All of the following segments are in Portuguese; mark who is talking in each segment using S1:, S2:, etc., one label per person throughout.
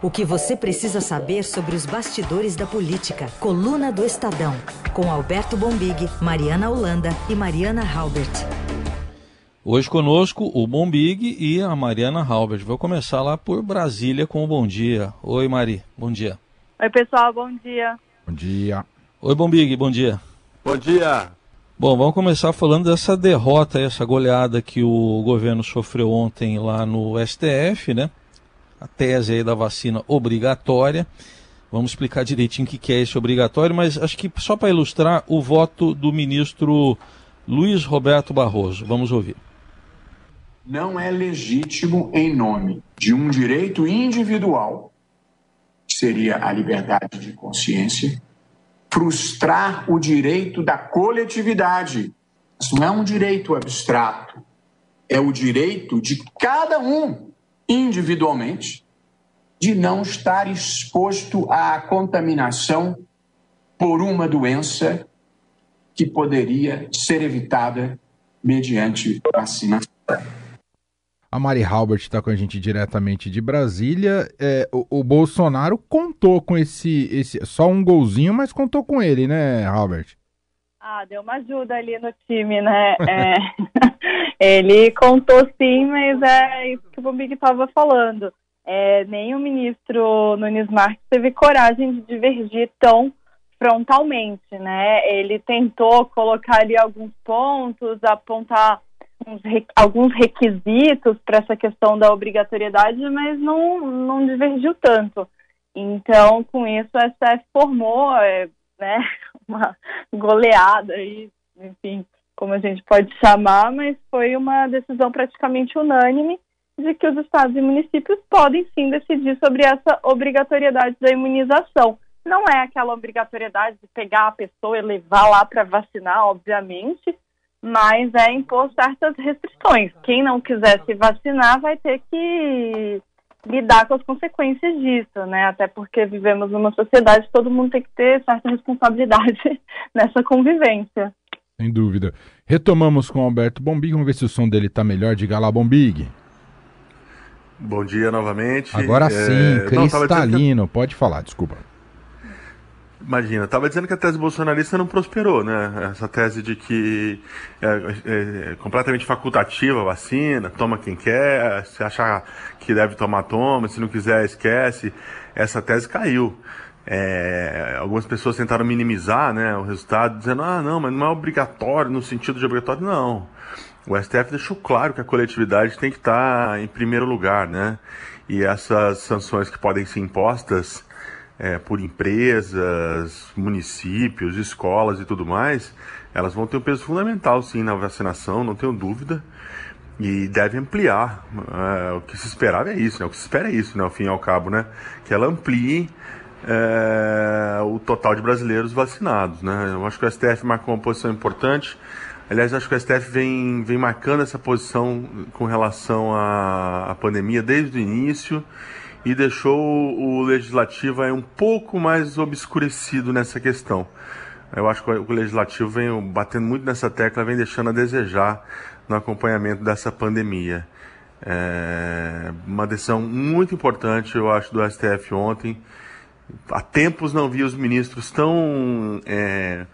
S1: O que você precisa saber sobre os bastidores da política. Coluna do Estadão. Com Alberto Bombig, Mariana Holanda e Mariana Halbert.
S2: Hoje conosco o Bombig e a Mariana Halbert. Vou começar lá por Brasília com o Bom Dia. Oi, Mari. Bom dia.
S3: Oi, pessoal. Bom dia.
S4: Bom dia.
S2: Oi, Bombig. Bom dia.
S5: Bom dia.
S2: Bom, vamos começar falando dessa derrota, essa goleada que o governo sofreu ontem lá no STF, né? A tese aí da vacina obrigatória. Vamos explicar direitinho o que é esse obrigatório, mas acho que só para ilustrar o voto do ministro Luiz Roberto Barroso. Vamos ouvir.
S6: Não é legítimo, em nome de um direito individual, que seria a liberdade de consciência, frustrar o direito da coletividade. Isso não é um direito abstrato, é o direito de cada um individualmente, de não estar exposto à contaminação por uma doença que poderia ser evitada mediante vacinação.
S4: A Mari Halbert está com a gente diretamente de Brasília. É, o, o, Bolsonaro contou com esse, esse. Só um golzinho, mas contou com ele, né, Halbert?
S3: Ah, deu uma ajuda ali no time, né? É, ele contou sim, mas é isso que o Bombig estava falando. É, nem o ministro Nunes Marques teve coragem de divergir tão frontalmente, né? Ele tentou colocar ali alguns pontos, apontar uns, alguns requisitos para essa questão da obrigatoriedade, mas não, não divergiu tanto. Então, com isso, a STF formou é, né, uma goleada aí, enfim, como a gente pode chamar, mas foi uma decisão praticamente unânime de que os estados e municípios podem sim decidir sobre essa obrigatoriedade da imunização. Não é aquela obrigatoriedade de pegar a pessoa e levar lá para vacinar, obviamente, mas é impor certas restrições. Quem não quiser se vacinar vai ter que lidar com as consequências disso, né? Até porque vivemos numa sociedade todo mundo tem que ter certa responsabilidade nessa convivência.
S4: Sem dúvida. Retomamos com o Alberto Bombig, vamos ver se o som dele está melhor. Diga lá, Bombig.
S5: Bom dia novamente.
S4: Agora é... sim, cristalino. Não, Pode falar, desculpa.
S5: Imagina, estava dizendo que a tese bolsonarista não prosperou, né? Essa tese de que é, é, é, completamente facultativa a vacina, toma quem quer, se achar que deve tomar, toma, se não quiser, esquece. Essa tese caiu. É, algumas pessoas tentaram minimizar né, o resultado, dizendo, ah, não, mas não é obrigatório no sentido de obrigatório. Não. O STF deixou claro que a coletividade tem que estar em primeiro lugar, né? E essas sanções que podem ser impostas é, por empresas, municípios, escolas e tudo mais, elas vão ter um peso fundamental sim na vacinação, não tenho dúvida. E deve ampliar. É, o que se esperava é isso, né? O que se espera é isso, né? Ao fim e ao cabo, né? Que ela amplie é, o total de brasileiros vacinados, né? Eu acho que o STF marcou uma posição importante. Aliás, acho que o STF vem, vem marcando essa posição com relação à, à pandemia desde o início e deixou o legislativo um pouco mais obscurecido nessa questão. Eu acho que o legislativo vem batendo muito nessa tecla, vem deixando a desejar no acompanhamento dessa pandemia. É uma decisão muito importante, eu acho, do STF ontem. Há tempos não vi os ministros tão é,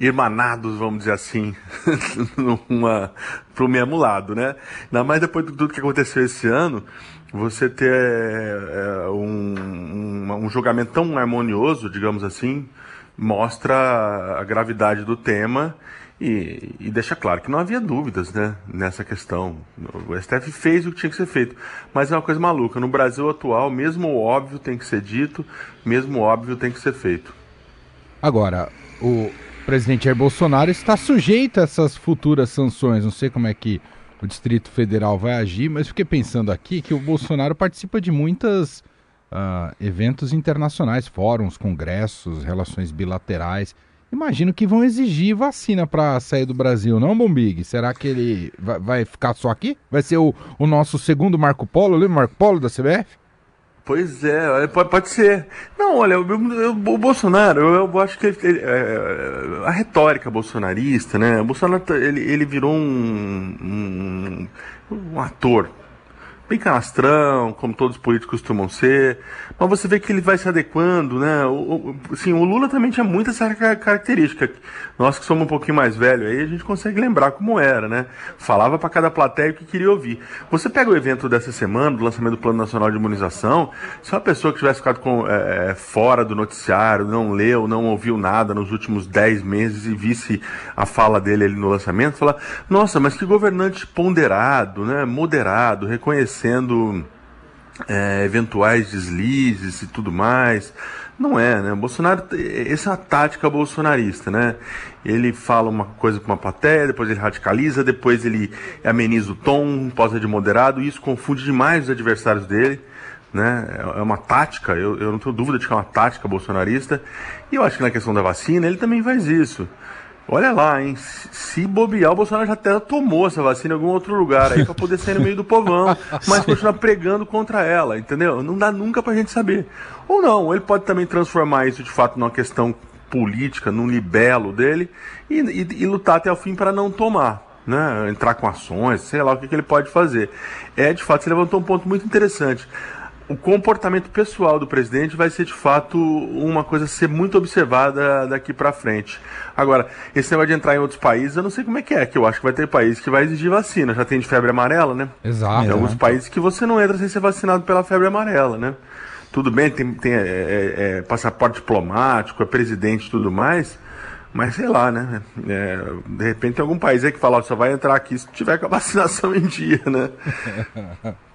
S5: irmanados, vamos dizer assim, para o mesmo lado, né? Ainda mais depois de tudo que aconteceu esse ano, você ter é, um, um, um, julgamento tão harmonioso, digamos assim, mostra a gravidade do tema e, e, deixa claro que não havia dúvidas né, nessa questão. O STF fez o que tinha que ser feito, mas é uma coisa maluca. No Brasil atual, mesmo o óbvio tem que ser dito, mesmo o óbvio tem que ser feito.
S4: Agora, o presidente Jair Bolsonaro está sujeito a essas futuras sanções. Não sei como é que o Distrito Federal vai agir, mas fiquei pensando aqui que o Bolsonaro participa de muitos uh, ah, eventos internacionais, fóruns, congressos, relações bilaterais. Imagino que vão exigir vacina para sair do Brasil, não, Bombig? Será que ele vai, vai, ficar só aqui? Vai ser o, o nosso segundo Marco Polo, lembra o Marco Polo da CBF?
S5: Pois é, pode, pode ser. Não, olha, o, o, o Bolsonaro, eu, eu, acho que ele, ele, é, a retórica bolsonarista, né? O Bolsonaro ele, ele virou um, um, um ator. Bem canastrão, como todos os políticos costumam ser, mas você vê que ele vai se adequando, né? O, o, assim, o Lula também tinha muita essa característica. Nós que somos um pouquinho mais velhos aí, a gente consegue lembrar como era, né? Falava para cada plateia o que queria ouvir. Você pega o evento dessa semana, do lançamento do Plano Nacional de Imunização, se uma pessoa que tivesse ficado com, é, é fora do noticiário, não leu, não ouviu nada nos últimos 10 meses e visse a fala dele ali no lançamento, fala, nossa, mas que governante ponderado, né? Moderado, reconhecendo é, eventuais deslizes e tudo mais. Não é, né? Bolsonaro, essa é uma tática bolsonarista, né? Ele fala uma coisa com uma plateia, depois ele radicaliza, depois ele ameniza o tom, posa de moderado, e isso confunde demais os adversários dele, né? É uma tática, eu, eu não tenho dúvida de que é uma tática bolsonarista, e eu acho que na questão da vacina ele também faz isso. Olha lá, hein? Se bobear, o Bolsonaro já até tomou essa vacina em algum outro lugar aí pra poder sair no meio do povão, mas continuar pregando contra ela, entendeu? Não dá nunca pra gente saber. Ou não, ele pode também transformar isso de fato numa questão política, num libelo dele e, e, e lutar até o fim para não tomar. Né, entrar com ações, sei lá o que, que ele pode fazer. É, de fato, você levantou um ponto muito interessante o comportamento pessoal do presidente vai ser de fato uma coisa a ser muito observada daqui para frente. Agora, esse negócio de entrar em outros países, eu não sei como é que é, que eu acho que vai ter país que vai exigir vacina. Já tem de febre amarela, né?
S4: Exato.
S5: Tem alguns países que você não entra sem ser vacinado pela febre amarela, né? Tudo bem, tem, tem é, é, é, passaporte diplomático, é presidente e tudo mais, mas sei lá, né? É, de repente tem algum país aí que fala, só vai entrar aqui se tiver com a vacinação em dia, né?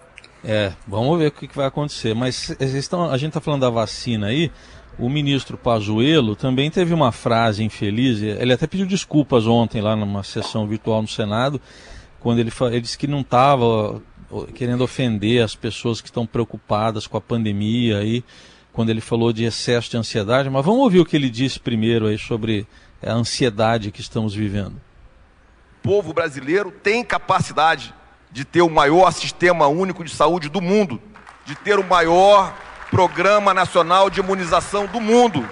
S2: É, vamos ver o que, vai acontecer. Mas estão, a gente está falando da vacina aí. O ministro Pazuello também teve uma frase infeliz. Ele até pediu desculpas ontem lá numa sessão virtual no Senado, quando ele, ele disse que não estava querendo ofender as pessoas que estão preocupadas com a pandemia aí, quando ele falou de excesso de ansiedade. Mas vamos ouvir o que ele disse primeiro aí sobre a ansiedade que estamos vivendo.
S7: O povo brasileiro tem capacidade de ter o maior sistema único de saúde do mundo, de ter o maior programa nacional de imunização do mundo.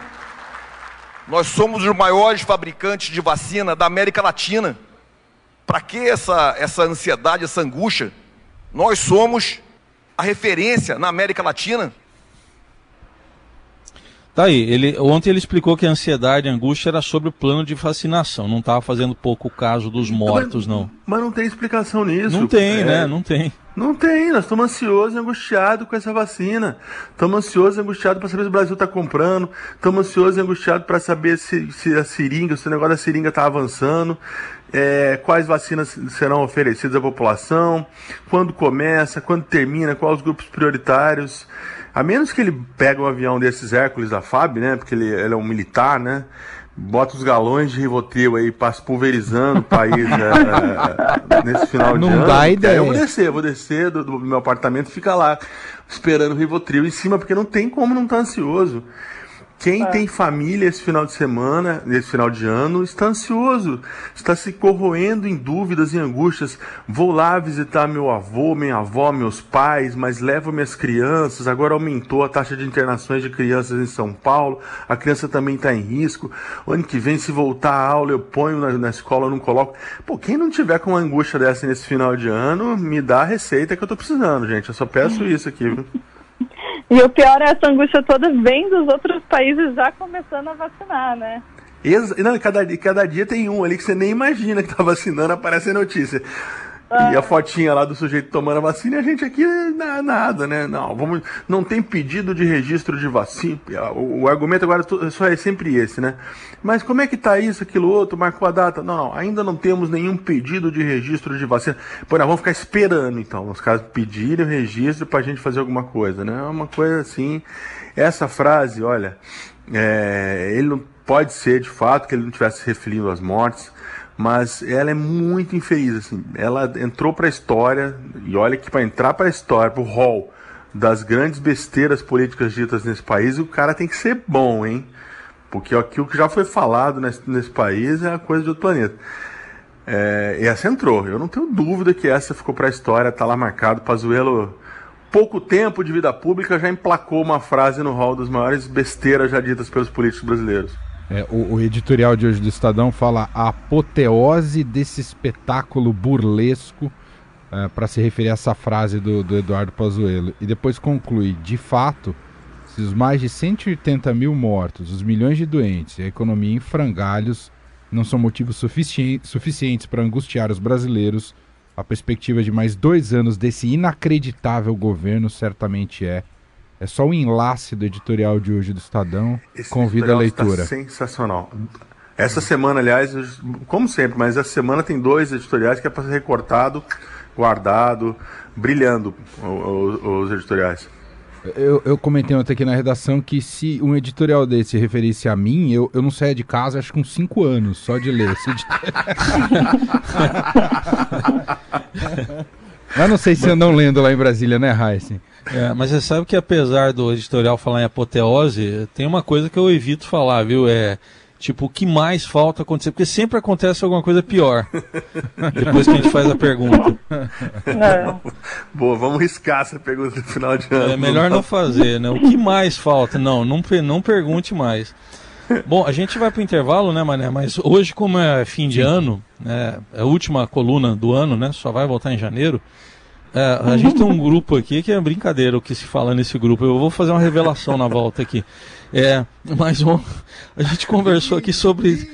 S7: Nós somos os maiores fabricantes de vacina da América Latina. Para que essa, essa ansiedade, essa angústia? Nós somos a referência na América Latina.
S2: Tá aí, ele, ontem ele explicou que a ansiedade e a angústia era sobre o plano de vacinação, não estava fazendo pouco caso dos mortos,
S5: mas,
S2: não.
S5: Mas não tem explicação nisso.
S2: Não tem, é, né? Não tem.
S5: Não tem, nós estamos ansiosos e angustiados com essa vacina. Estamos ansiosos e angustiados para saber se o Brasil está comprando. Estamos ansiosos e angustiados para saber se, se a seringa, se o negócio da seringa está avançando. É, quais vacinas serão oferecidas à população, quando começa, quando termina, quais os grupos prioritários. A menos que ele pegue um avião desses Hércules da FAB, né? Porque ele, ele é um militar, né? Bota os galões de Rivotril aí, passa pulverizando o país é, nesse final
S4: Não
S5: de ano.
S4: Não dá ideia.
S5: eu vou descer, vou descer do, do meu apartamento, fica lá esperando o Rivotril em cima, porque não tem como não estar tá ansioso. Quem é. tem família esse final de semana, nesse final de ano, está ansioso, está se corroendo em dúvidas e angústias. Vou lá visitar meu avô, minha avó, meus pais, mas levo minhas crianças. Agora aumentou a taxa de internações de crianças em São Paulo, a criança também está em risco. O ano que vem, se voltar a aula, eu ponho na, na escola, eu não coloco. Pô, quem não tiver com uma angústia dessa nesse final de ano, me dá a receita que eu estou precisando, gente. Eu só peço isso aqui, viu?
S3: E o pior é essa angústia toda vem dos outros países já começando a vacinar, né?
S5: Ex não, cada, cada dia tem um ali que você nem imagina que tá vacinando, aparece a notícia. E a fotinha lá do sujeito tomando a vacina e a gente aqui nada, né? Não, vamos, não tem pedido de registro de vacina. O, o argumento agora só é sempre esse, né? Mas como é que tá isso, aquilo outro, marcou a data? Não, não, ainda não temos nenhum pedido de registro de vacina. Pô, nós vamos ficar esperando então, os caras pedirem o registro pra gente fazer alguma coisa, né? É uma coisa assim. Essa frase, olha, é, ele não pode ser de fato que ele não estivesse se referindo às mortes mas ela é muito infeliz, assim. Ela entrou para a história, e olha que para entrar para a história, para o hall das grandes besteiras políticas ditas nesse país, o cara tem que ser bom, hein? Porque aqui o que já foi falado nesse, nesse país é a coisa de outro planeta. É, e essa entrou. Eu não tenho dúvida que essa ficou para a história, tá lá marcado. Pazuello, pouco tempo de vida pública, já emplacou uma frase no hall das maiores besteiras já ditas pelos políticos brasileiros.
S4: É, o, o, editorial de hoje do Estadão fala a apoteose desse espetáculo burlesco. uh, para se referir a essa frase do, do Eduardo Pazuello. E depois conclui, de fato, se os mais de 180 mil mortos, os milhões de doentes e a economia em frangalhos não são motivos sufici suficientes para angustiar os brasileiros, a perspectiva de mais dois anos desse inacreditável governo certamente é. É só o enlace do editorial de hoje do Estadão. Esse Convida a leitura.
S5: Está sensacional. Essa semana, aliás, como sempre, mas essa semana tem dois editoriais que é para ser recortado, guardado, brilhando os, os editoriais.
S4: Eu, eu comentei ontem aqui na redação que se um editorial desse referisse a mim, eu, eu não saia de casa acho que uns 5 anos só de ler esse Mas não sei se andam lendo lá em Brasília, né, Heisen?
S2: É, mas você sabe que apesar do editorial falar em apoteose, tem uma coisa que eu evito falar, viu? É Tipo, o que mais falta acontecer? Porque sempre acontece alguma coisa pior. depois que a gente faz a pergunta.
S5: Não. Boa, vamos riscar essa pergunta no final de ano.
S2: É melhor não fazer, né? O que mais falta? Não, não, não pergunte mais. Bom, a gente vai para o intervalo, né, Mané? Mas hoje, como é fim de ano, né, é a última coluna do ano, né? Só vai voltar em janeiro. É, a gente tem um grupo aqui que é brincadeira o que se fala nesse grupo. Eu vou fazer uma revelação na volta aqui. É, mas um, a gente conversou aqui sobre.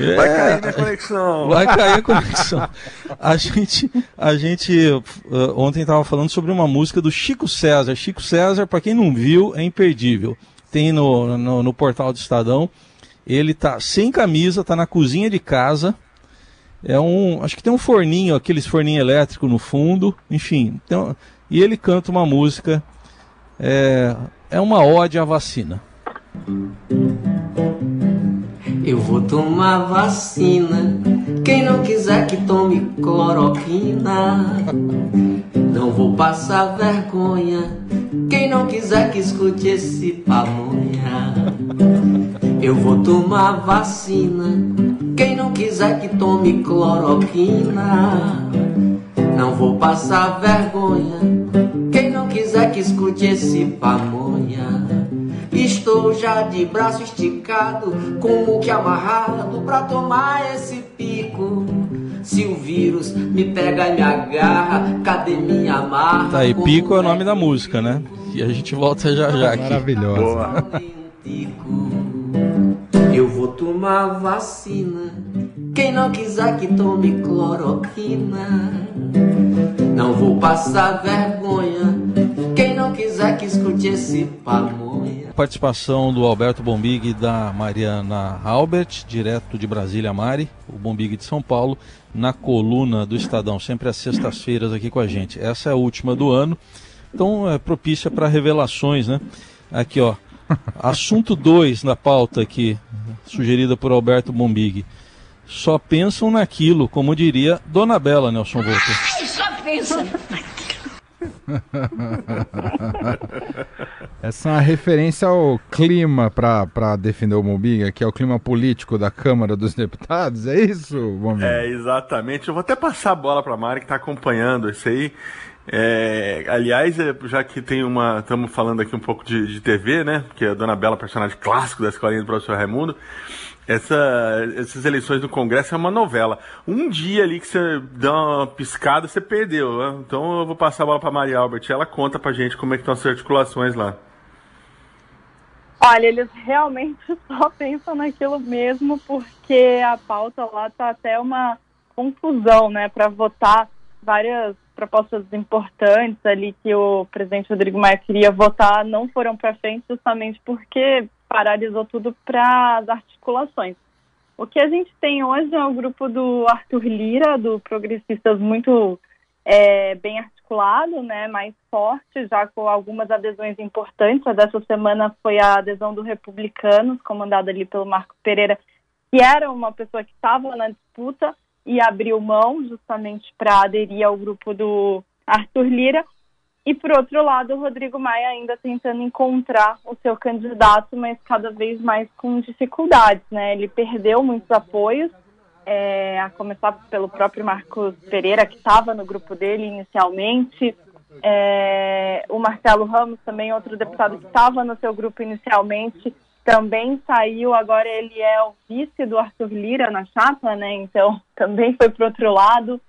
S5: É, vai cair a conexão.
S2: Vai cair a conexão. A gente, a gente uh, ontem estava falando sobre uma música do Chico César. Chico César, para quem não viu, é imperdível. Tem no, no, no, portal do Estadão. Ele tá sem camisa, tá na cozinha de casa. É um, acho que tem um forninho, aqueles forninho elétrico no fundo. Enfim, então, e ele canta uma música. É, é uma ode à vacina.
S8: Eu vou tomar vacina. Quem não quiser que tome cloroquina. Não vou passar vergonha. Quem não quiser que escute esse pamonha. Eu vou tomar vacina. Quem não quiser que tome cloroquina. Não vou passar vergonha. Quem não quiser que escute esse pamonha. Estou já de braço esticado, como que amarrado pra tomar esse pico. Se o vírus me pega e me agarra, cadê minha marra?
S2: Tá, e pico é o nome da música, né? E a gente volta já já aqui.
S4: Maravilhosa.
S8: Vou tomar vacina. Quem não quiser que tome cloroquina. Não vou passar vergonha. Quem não quiser que escute esse pamonha.
S2: Participação do Alberto Bombig e da Mariana Albert, direto de Brasília, Mari, o Bombig de São Paulo, na coluna do Estadão, sempre às sextas-feiras aqui com a gente. Essa é a última do ano, então é propícia para revelações, né? Aqui, ó. Assunto 2 na pauta aqui, sugerida por Alberto Bombig. Só pensam naquilo, como diria Dona Bela, Nelson Volta.
S9: Só pensam
S4: Essa é uma referência ao clima para defender o Mobiga, que é o clima político da Câmara dos Deputados, é isso, Mobiga?
S5: É, exatamente. Eu vou até passar a bola para a Mari, que está acompanhando isso aí. É, aliás, é, já que tem uma. Estamos falando aqui um pouco de, de TV, né? Que é a Dona Bela, personagem clássico da escolinha do professor Raimundo. Essa, essas eleições do Congresso é uma novela. Um dia ali que você dá uma piscada, você perdeu. Né? Então eu vou passar a bola para Maria Albert. Ela conta pra gente como é que estão as articulações lá.
S3: Olha, eles realmente só pensam naquilo mesmo, porque a pauta lá tá até uma confusão, né, para votar várias propostas importantes ali que o presidente Rodrigo Maia queria votar não foram para frente justamente porque paralisou tudo para as articulações. O que a gente tem hoje é o grupo do Arthur Lira, do Progressistas, muito é, bem articulado, né, mais forte, já com algumas adesões importantes. A dessa semana foi a adesão do Republicanos, comandada ali pelo Marco Pereira, que era uma pessoa que estava na disputa e abriu mão justamente para aderir ao grupo do Arthur Lira. E, por outro lado, o Rodrigo Maia ainda tentando encontrar o seu candidato, mas cada vez mais com dificuldades, né? Ele perdeu muitos apoios, é, a começar pelo próprio Marcos Pereira, que estava no grupo dele inicialmente, é, o Marcelo Ramos, também outro deputado que estava no seu grupo inicialmente, também saiu, agora ele é o vice do Arthur Lira na chapa, né? Então também foi para outro lado.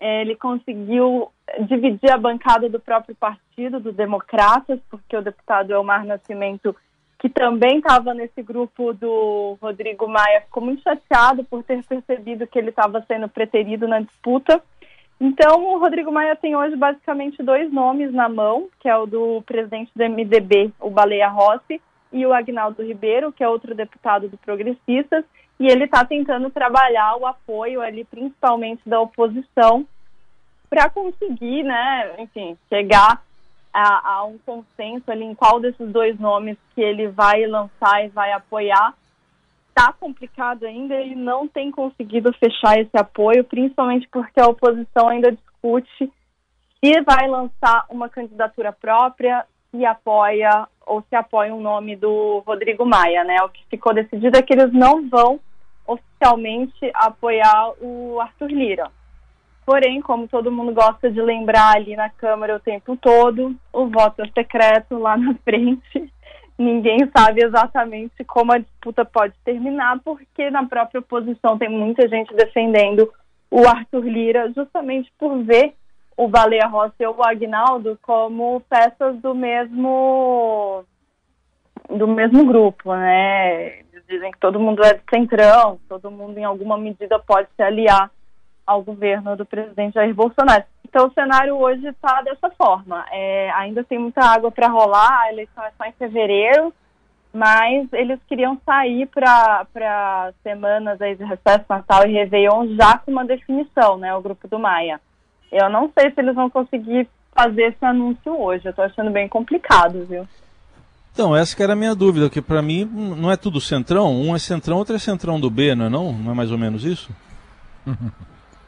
S3: ele conseguiu dividir a bancada do próprio partido, do Democratas, porque o deputado Elmar Nascimento, que também estava nesse grupo do Rodrigo Maia, ficou muito chateado por ter percebido que ele estava sendo preterido na disputa. Então, o Rodrigo Maia tem hoje basicamente dois nomes na mão, que é o do presidente do MDB, o Baleia Rossi, e o Agnaldo Ribeiro, que é outro deputado do Progressistas, e ele está tentando trabalhar o apoio ali, principalmente da oposição, para conseguir, né, enfim, chegar a, a, um consenso ali em qual desses dois nomes que ele vai lançar e vai apoiar. Está complicado ainda, ele não tem conseguido fechar esse apoio, principalmente porque a oposição ainda discute se vai lançar uma candidatura própria, se apoia ou se apoia um nome do Rodrigo Maia, né? O que ficou decidido é que eles não vão oficialmente apoiar o Arthur Lira. Porém, como todo mundo gosta de lembrar ali na Câmara o tempo todo, o voto é secreto lá na frente. Ninguém sabe exatamente como a disputa pode terminar, porque na própria oposição tem muita gente defendendo o Arthur Lira, justamente por ver o Baleia Rossi e o Agnaldo como peças do mesmo do mesmo grupo, né? Eles dizem que todo mundo é de centrão, todo mundo em alguma medida pode se aliar ao governo do presidente Jair Bolsonaro. Então o cenário hoje está dessa forma. É, ainda tem muita água para rolar, a eleição é só em fevereiro, mas eles queriam sair para semanas aí de recesso, Natal e Réveillon já com uma definição, né? O grupo do Maia. Eu não sei se eles vão conseguir fazer esse anúncio hoje. Eu estou achando bem complicado, viu?
S2: Então, essa que era a minha dúvida, que para mim não é tudo centrão, um é centrão, outro é centrão do B, não é não? Não é mais ou menos isso?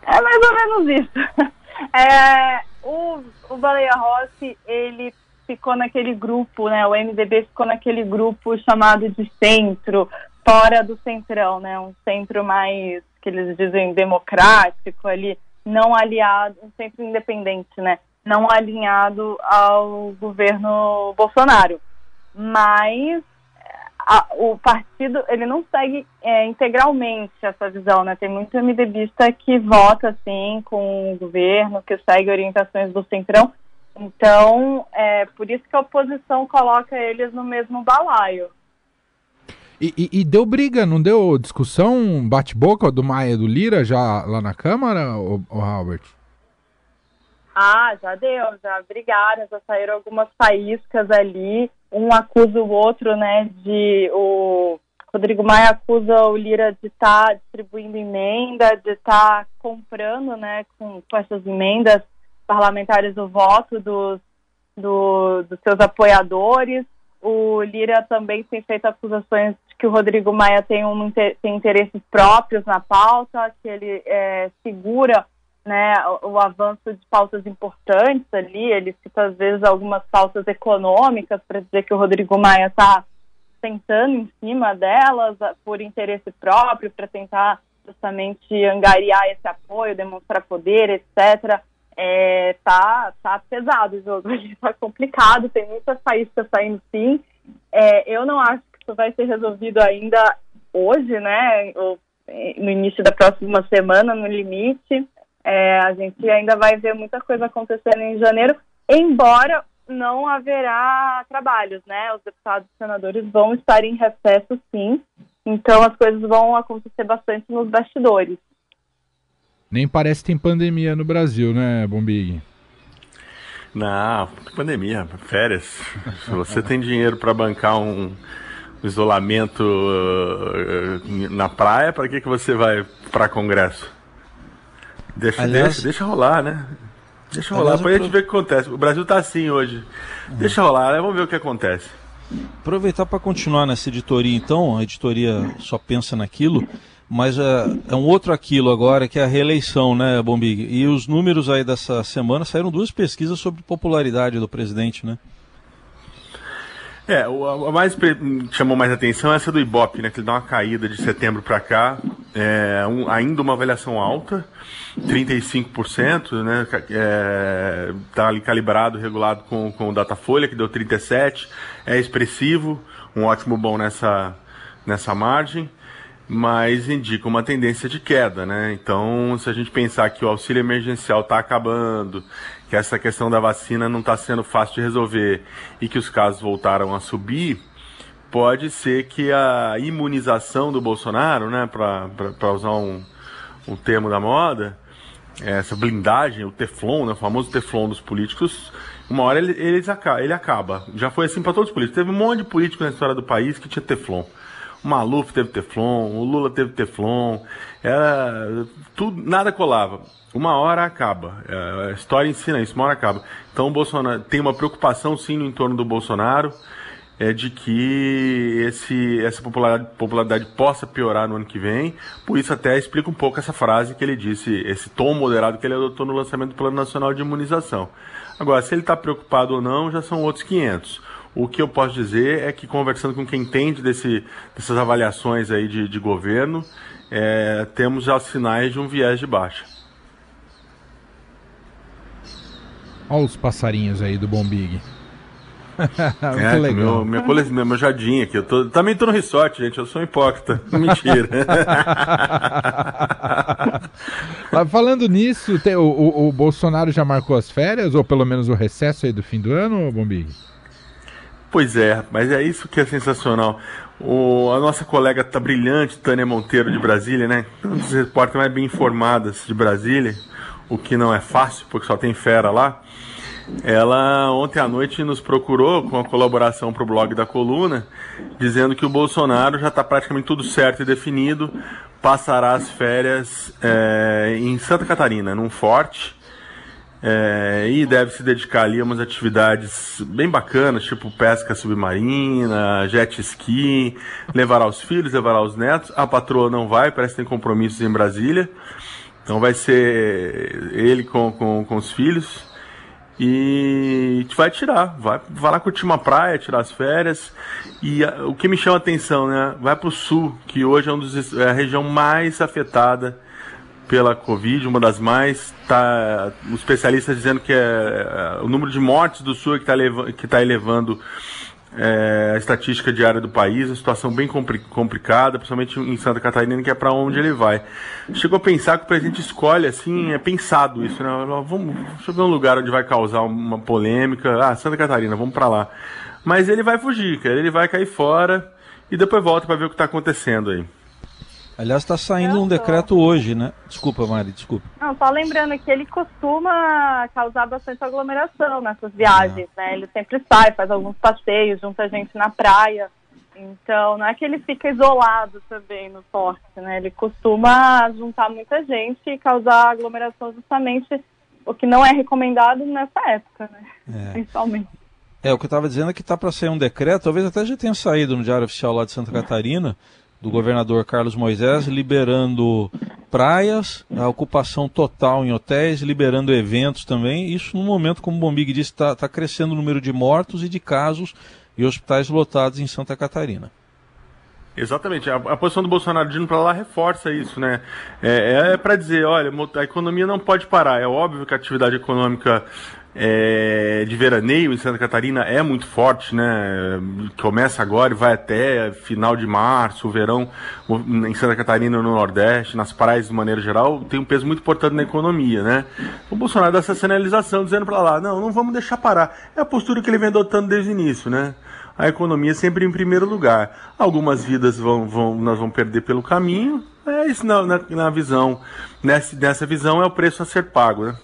S3: É mais ou menos isso. É, o, o Baleia Rossi, ele ficou naquele grupo, né? O MDB ficou naquele grupo chamado de centro, fora do centrão, né? Um centro mais, que eles dizem, democrático ali, não aliado, centro independente, né? Não alinhado ao governo Bolsonaro. Mas a, o partido ele não segue é, integralmente essa visão, né? Tem muito MDBista que vota assim com o governo, que segue orientações do centrão. Então, é por isso que a oposição coloca eles no mesmo balaio.
S4: E, e, e deu briga, não deu discussão, bate-boca do Maia do Lira já lá na Câmara, o, o Albert?
S3: Ah, já deu, já brigaram, já saíram algumas faíscas ali um acusa o outro, né, de o Rodrigo Maia acusa o Lira de estar tá distribuindo emenda, de estar tá comprando, né, com, com essas emendas parlamentares o voto dos, do, dos seus apoiadores. O Lira também tem feito acusações de que o Rodrigo Maia tem, um, tem interesses próprios na pauta, que ele é, segura né, o, o, avanço de pautas importantes ali. Ele cita, às vezes, algumas pautas econômicas para dizer que o Rodrigo Maia está sentando em cima delas por interesse próprio, para tentar justamente angariar esse apoio, demonstrar poder, etc. É, tá, tá pesado o jogo, está complicado, tem muitas faíscas saindo sim. É, eu não acho que isso vai ser resolvido ainda hoje, né? Ou no início da próxima semana, no limite. É, a gente ainda vai ver muita coisa acontecendo em janeiro, embora não haverá trabalhos, né? Os deputados e senadores vão estar em recesso, sim. Então as coisas vão acontecer bastante nos bastidores.
S4: Nem parece que tem pandemia no Brasil, né, Bombig?
S5: Não, pandemia, férias. Se você tem dinheiro para bancar um isolamento uh, na praia, para que, que você vai para congresso? Deixa, Aliás, deixa, deixa rolar, né? Deixa rolar, depois a gente vê o que acontece. O Brasil tá assim hoje. Deixa rolar, né? vamos ver o que acontece.
S2: Aproveitar para continuar nessa editoria, então, a editoria só pensa naquilo, mas é, é, um outro aquilo agora, que é a reeleição, né, Bombig? E os números aí dessa semana saíram duas pesquisas sobre popularidade do presidente, né?
S5: É, a mais chamou mais atenção é essa do Ibope, né? Que ele dá uma caída de setembro para cá. É, um, ainda uma avaliação alta, 35%, né? É, tá ali calibrado, regulado com, com o Datafolha, que deu 37%. É expressivo, um ótimo bom nessa, nessa margem. Mas indica uma tendência de queda, né? Então, se a gente pensar que o auxílio emergencial está acabando, que essa questão da vacina não está sendo fácil de resolver e que os casos voltaram a subir, pode ser que a imunização do Bolsonaro, né, para usar um, um termo da moda, essa blindagem, o teflon, né, o famoso teflon dos políticos, uma hora ele, ele, ele acaba. Já foi assim para todos os políticos. Teve um monte de políticos na história do país que tinha teflon. Maluf teve teflon, o Lula teve teflon, era tudo, nada colava. Uma hora acaba. É, a história ensina isso, uma hora acaba. Então o Bolsonaro tem uma preocupação sim no entorno do Bolsonaro é de que esse, essa popularidade, popularidade possa piorar no ano que vem. Por isso até explica um pouco essa frase que ele disse, esse tom moderado que ele adotou no lançamento do Plano Nacional de Imunização. Agora, se ele está preocupado ou não, já são outros 500. O que eu posso dizer é que conversando com quem entende desse, dessas avaliações aí de, de governo, é, temos já sinais de um viés de baixa.
S4: Olha os passarinhos aí do Bombig.
S5: é, legal. Meu, minha coleção, meu jardim aqui. Eu tô, também tô no resort, gente. Eu sou um hipócrita. Mentira.
S4: Falando nisso, tem, o, o, o, Bolsonaro já marcou as férias, ou pelo menos o recesso aí do fim do ano, Bombig?
S5: Pois é, mas é isso que é sensacional. O, a nossa colega tá brilhante, Tânia Monteiro de Brasília, né? Um dos repórteres mais bem informadas de Brasília, o que não é fácil, porque só tem fera lá. Ela ontem à noite nos procurou com a colaboração para o blog da coluna, dizendo que o Bolsonaro já está praticamente tudo certo e definido, passará as férias é, em Santa Catarina, num forte, é, e deve se dedicar ali a umas atividades bem bacanas, tipo pesca submarina, jet ski, levará os filhos, levará os netos. A patroa não vai, parece que tem compromissos em Brasília. Então vai ser ele com, com, com os filhos e vai tirar, vai, vai lá curtir uma praia, tirar as férias. E a, o que me chama a atenção, né? Vai para o sul, que hoje é, um dos, é a região mais afetada pela Covid, uma das mais. Tá, os especialistas dizendo que é, é o número de mortes do sul é que está tá elevando é, a estatística diária do país, uma situação bem compli complicada, principalmente em Santa Catarina, que é para onde ele vai. Chegou a pensar que o presidente escolhe, assim, é pensado isso, né? Vamos, ver um lugar onde vai causar uma polêmica. Ah, Santa Catarina, vamos para lá. Mas ele vai fugir, cara, ele vai cair fora e depois volta para ver o que está acontecendo aí.
S2: Aliás, está saindo um decreto hoje, né? Desculpa, Mari, desculpa.
S3: Não, só lembrando que ele costuma causar bastante aglomeração nessas viagens, ah. né? Ele sempre sai, faz alguns passeios, junta gente na praia. Então, não é que ele fica isolado também no forte, né? Ele costuma juntar muita gente e causar aglomeração justamente o que não é recomendado nessa época, né? É. Principalmente.
S2: É, o que eu estava dizendo é que está para sair um decreto, talvez até já tenha saído no Diário Oficial lá de Santa Catarina, do governador Carlos Moisés, liberando praias, a ocupação total em hotéis, liberando eventos também. Isso no momento, como o Bombig disse, está tá crescendo o número de mortos e de casos e hospitais lotados em Santa Catarina.
S5: Exatamente, a, a, posição do Bolsonaro de indo para lá reforça isso, né? É, é para dizer, olha, a economia não pode parar. É óbvio que a atividade econômica é, de veraneio em Santa Catarina é muito forte, né? Começa agora e vai até final de março, o verão em Santa Catarina no Nordeste, nas praias de maneira geral, tem um peso muito importante na economia, né? O Bolsonaro dá essa sinalização dizendo para lá, não, não vamos deixar parar. É a postura que ele vem adotando desde o início, né? A economia sempre em primeiro lugar. Algumas vidas vão, vão, nós vamos perder pelo caminho. É isso na, na, na visão. Nessa, nessa visão é o preço a ser pago, né?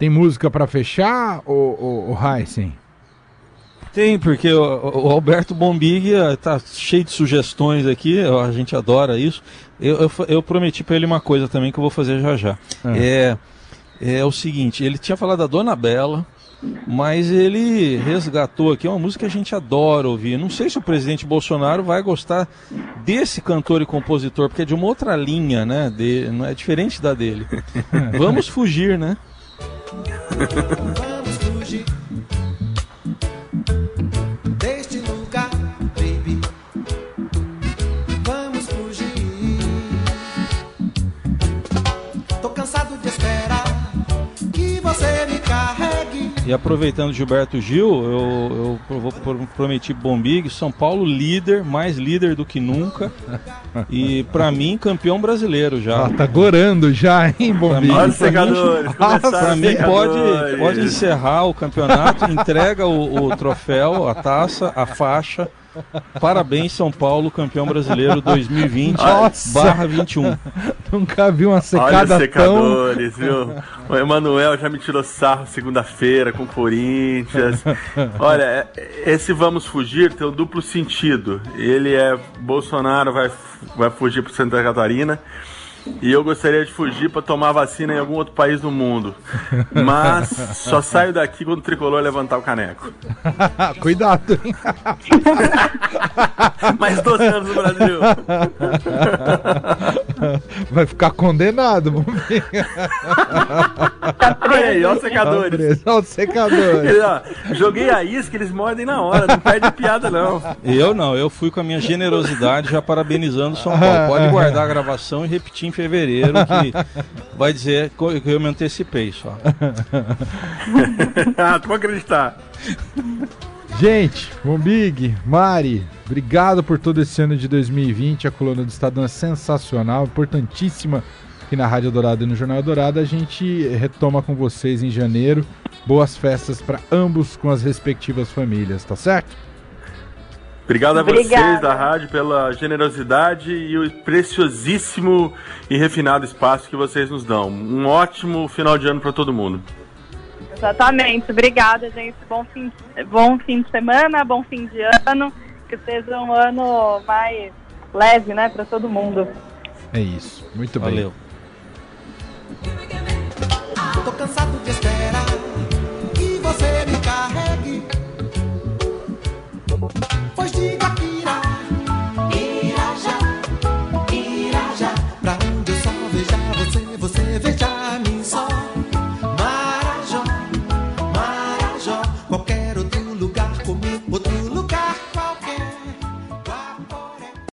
S4: Tem música para fechar, o, Heisen?
S2: Tem, porque o, o Alberto Bombig tá cheio de sugestões aqui, a gente adora isso. Eu, eu, eu prometi para ele uma coisa também que eu vou fazer já já. É. é, é o seguinte, ele tinha falado da Dona Bela, mas ele resgatou aqui uma música que a gente adora ouvir. Não sei se o presidente Bolsonaro vai gostar desse cantor e compositor, porque é de uma outra linha, né? De, não é diferente da dele. Vamos fugir, né? Vamos fugir E aproveitando Gilberto Gil, eu, eu, vou prometi Bombig, São Paulo líder, mais líder do que nunca. E para mim, campeão brasileiro já.
S4: Ah, tá gorando já, hein, Bombig?
S5: Olha os secadores.
S2: Para mim, pode, pode encerrar o campeonato, entrega o, o troféu, a taça, a faixa Parabéns, São Paulo, campeão brasileiro 2020 barra 21.
S4: Nunca vi uma secada
S5: Olha secadores, tão... viu? O Emanuel já me tirou sarro segunda-feira com o Corinthians. Olha, é, esse Vamos Fugir tem um duplo sentido. Ele é Bolsonaro vai, vai fugir para Santa Catarina e eu gostaria de fugir para tomar vacina em algum outro país do mundo. Mas só saio daqui quando o tricolor levantar o caneco.
S4: Cuidado, hein?
S5: Mais 12 anos no Brasil.
S4: Vai ficar condenado, vamos ver.
S5: Olha aí, olha os secadores.
S4: Olha os secadores.
S5: joguei a isca, eles mordem na hora, não perde piada, não.
S2: Eu não, eu fui com a minha generosidade já parabenizando o São Paulo. Pode guardar a gravação e repetir em fevereiro, que vai dizer que eu me antecipei só.
S5: ah, tu acreditar.
S4: Gente, Bombig, Mari, obrigado por todo esse ano de 2020. A coluna do Estadão é sensacional, importantíssima aqui na Rádio Dourada e no Jornal Dourado. A gente retoma com vocês em janeiro. Boas festas para ambos com as respectivas famílias, tá certo?
S5: Obrigado a Obrigada. vocês da rádio pela generosidade e o preciosíssimo e refinado espaço que vocês nos dão. Um ótimo final de ano para todo mundo.
S3: Exatamente. Obrigada, gente. Bom fim, bom fim de semana, bom fim de ano. Que seja um ano mais leve, né, para todo mundo.
S4: É isso. Muito bem.
S2: Valeu. Tô cansado de esperar. Foi de